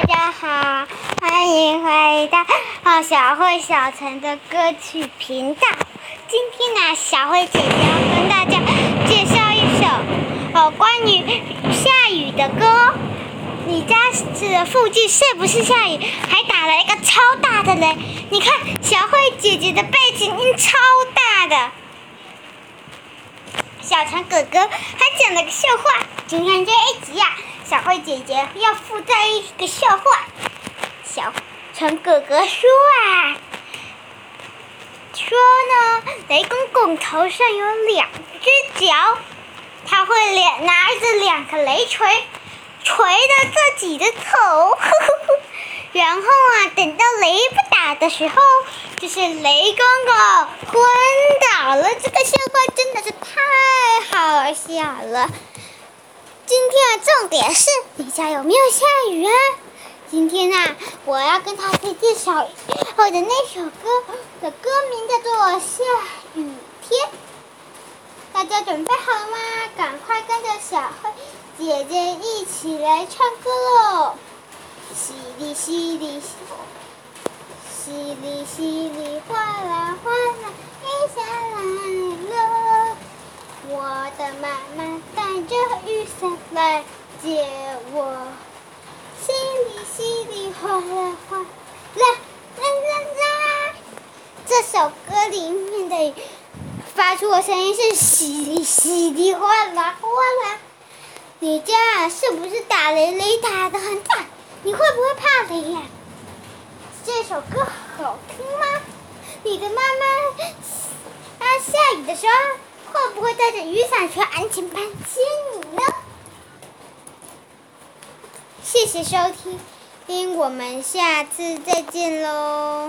大家好，欢迎回到小慧小陈的歌曲频道。今天呢，小慧姐姐要跟大家介绍一首哦关于下雨的歌。你家是附近是不是下雨？还打了一个超大的雷。你看小慧姐姐的背景音超大的。小陈哥哥还讲了个笑话，今天这一集呀。小慧姐姐要附带一个笑话。小陈哥哥说啊，说呢，雷公公头上有两只脚，他会两拿着两个雷锤，锤着自己的头，然后啊，等到雷不打的时候，就是雷公公昏倒了。这个笑话真的是太好笑了。重点是你家有没有下雨啊？今天啊，我要跟他介绍我的那首歌的歌名叫做《下雨天》。大家准备好了吗？赶快跟着小慧姐姐一起来唱歌喽！淅沥淅沥淅沥淅沥哗啦哗啦，雨下来了。我的妈妈带着雨伞来接我，淅沥淅沥哗啦哗啦啦啦啦。这首歌里面的发出的声音是淅沥淅沥哗啦哗啦。你家是不是打雷雷打的很大？你会不会怕雷呀？这首歌好听吗？你的妈妈她，下雨的时候。会不会带着雨伞去安全班接你呢？谢谢收听，我们下次再见喽。